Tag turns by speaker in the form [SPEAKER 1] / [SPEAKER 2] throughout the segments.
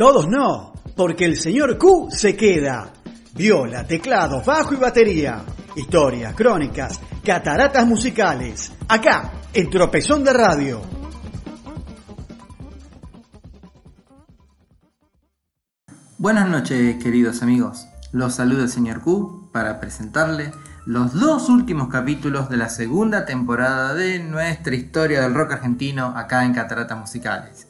[SPEAKER 1] Todos no, porque el señor Q se queda. Viola, teclado, bajo y batería. Historias, crónicas, cataratas musicales. Acá, en Tropezón de Radio.
[SPEAKER 2] Buenas noches, queridos amigos. Los saluda el señor Q para presentarle los dos últimos capítulos de la segunda temporada de nuestra historia del rock argentino acá en Cataratas Musicales.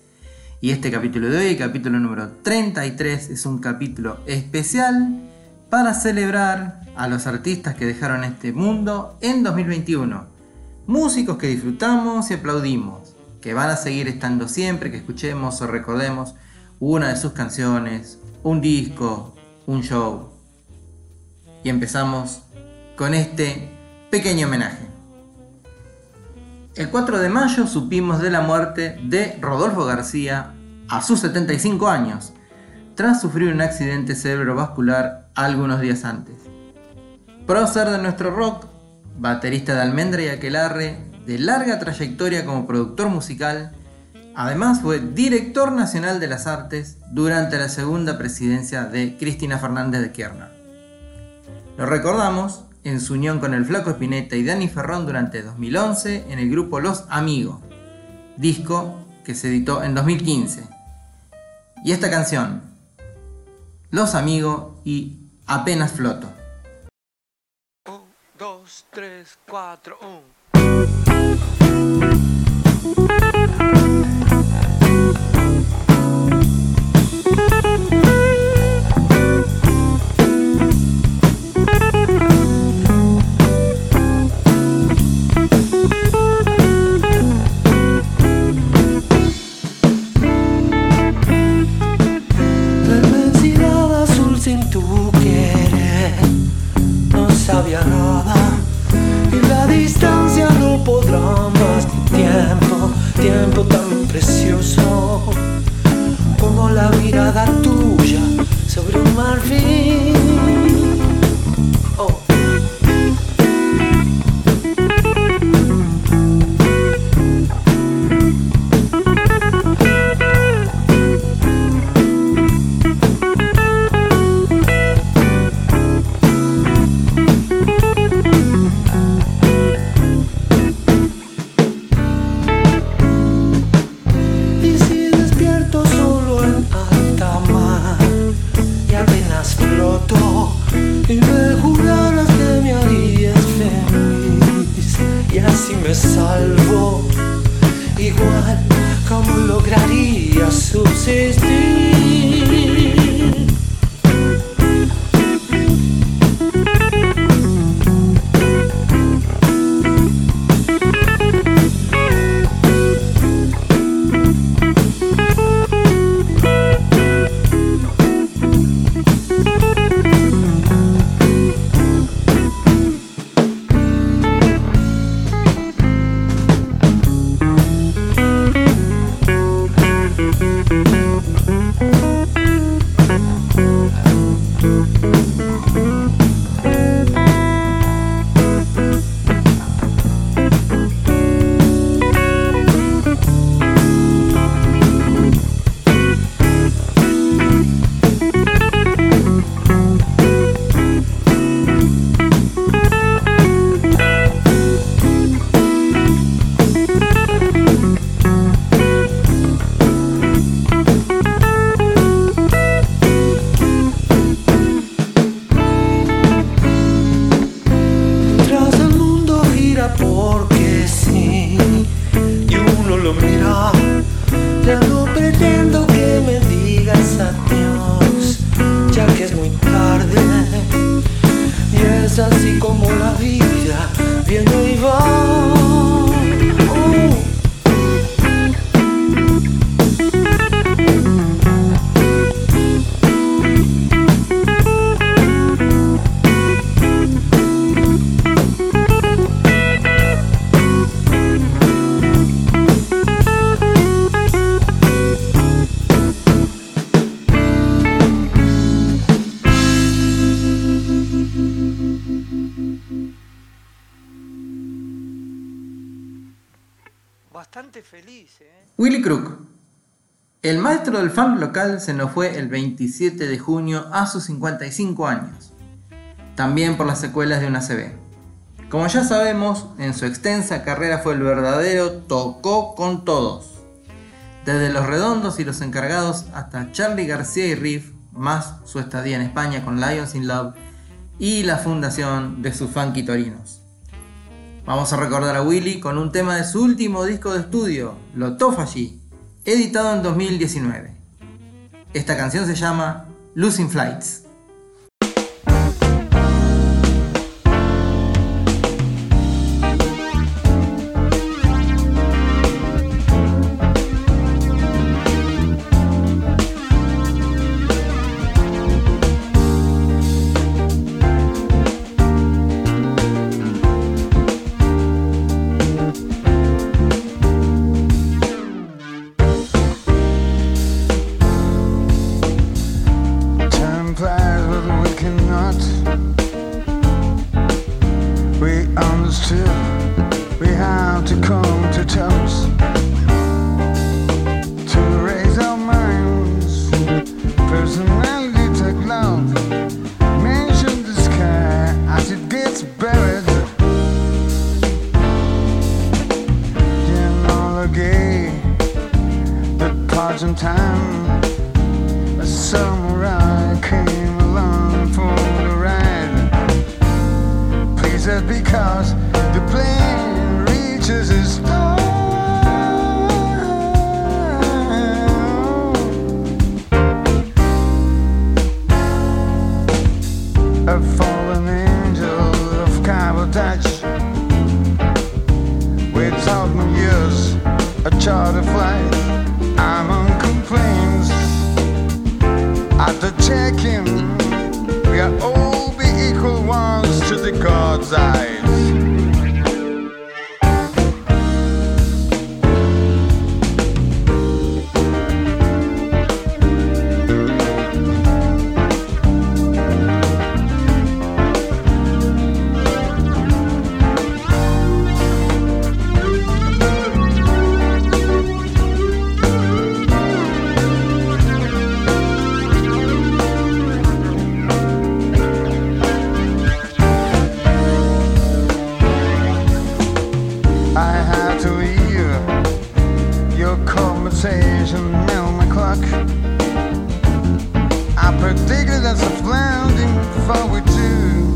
[SPEAKER 2] Y este capítulo de hoy, capítulo número 33, es un capítulo especial para celebrar a los artistas que dejaron este mundo en 2021. Músicos que disfrutamos y aplaudimos, que van a seguir estando siempre que escuchemos o recordemos una de sus canciones, un disco, un show. Y empezamos con este pequeño homenaje. El 4 de mayo supimos de la muerte de Rodolfo García a sus 75 años, tras sufrir un accidente cerebrovascular algunos días antes. Prócer de nuestro rock, baterista de Almendra y Aquelarre, de larga trayectoria como productor musical, además fue director nacional de las artes durante la segunda presidencia de Cristina Fernández de Kirchner. Lo recordamos en su unión con el Flaco Espineta y Dani Ferrón durante 2011 en el grupo Los Amigos, disco que se editó en 2015. Y esta canción, Los Amigos y Apenas Floto.
[SPEAKER 3] 1, 2, 3, 4, 1. bastante feliz. ¿eh? Willy Crook.
[SPEAKER 2] El maestro del funk local se nos fue el 27 de junio a sus 55 años, también por las secuelas de una CB. Como ya sabemos, en su extensa carrera fue el verdadero tocó con todos. Desde los redondos y los encargados hasta Charlie García y Riff, más su estadía en España con Lions in Love y la fundación de sus funky. Vamos a recordar a Willy con un tema de su último disco de estudio, Lotophagy, editado en 2019. Esta canción se llama Losing Flights.
[SPEAKER 4] We understood we have to come to terms to raise our minds. Personality take love. Mention the sky as it gets buried. Gay, the parts in time. A samurai came light. Alan complains at the check-in. We are all be equal ones to the God's eye. that's a blinding forward too.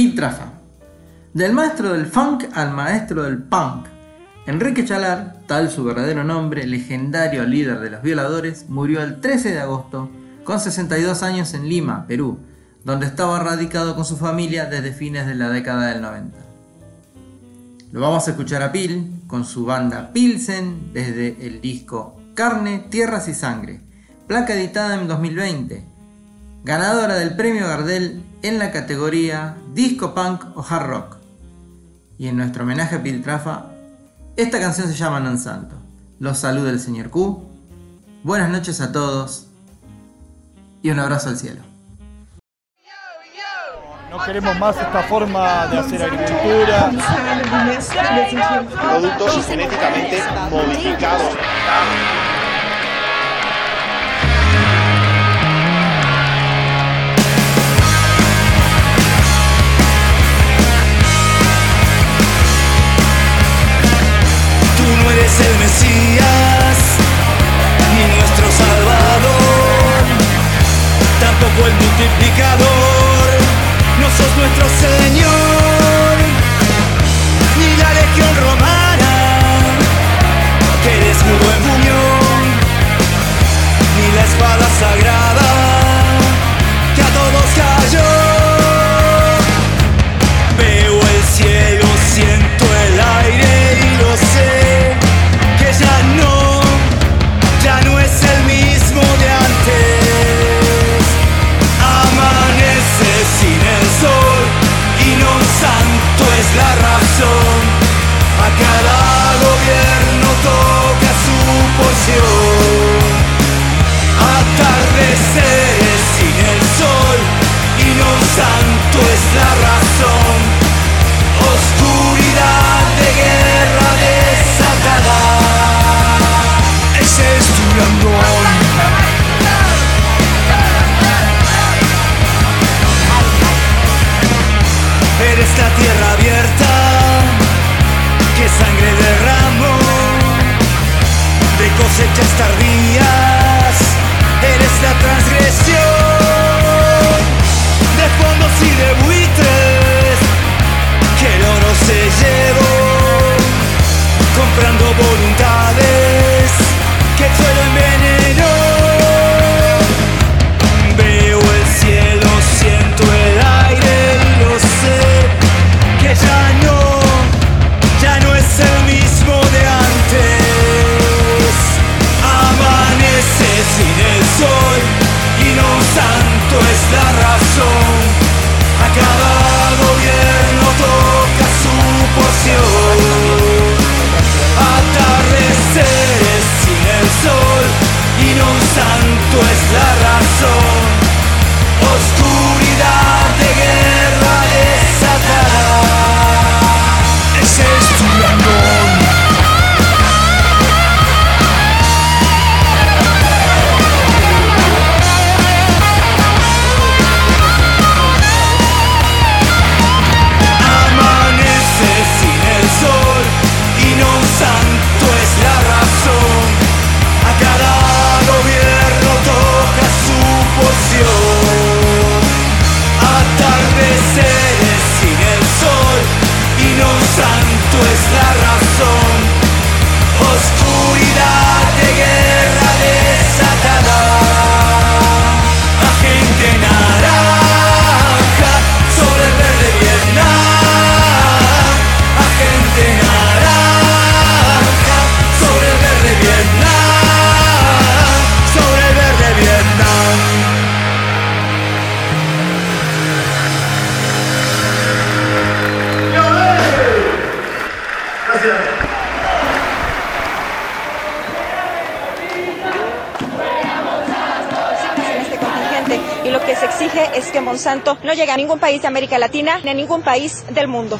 [SPEAKER 2] Piltrafa. Del maestro del funk al maestro del punk. Enrique Chalar, tal su verdadero nombre, legendario líder de los violadores, murió el 13 de agosto con 62 años en Lima, Perú, donde estaba radicado con su familia desde fines de la década del 90. Lo vamos a escuchar a Pil con su banda Pilsen desde el disco Carne, Tierras y Sangre, placa editada en 2020, ganadora del premio Gardel en la categoría Disco Punk o Hard Rock. Y en nuestro homenaje a Piltrafa, esta canción se llama Non Santo. Los saluda el señor Q. Buenas noches a todos y un abrazo al cielo.
[SPEAKER 5] No queremos más esta forma de hacer agricultura.
[SPEAKER 6] productos genéticamente modificados.
[SPEAKER 7] No eres el Mesías, ni nuestro Salvador, tampoco el multiplicador, no sos nuestro Señor, santo es la razón. A cada gobierno toca su porción. Atardeceres sin el sol y no un santo es la razón. Santo no
[SPEAKER 8] llega a ningún país de América Latina ni a ningún país del mundo.